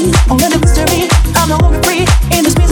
Only the mystery, I'm the only free in this business.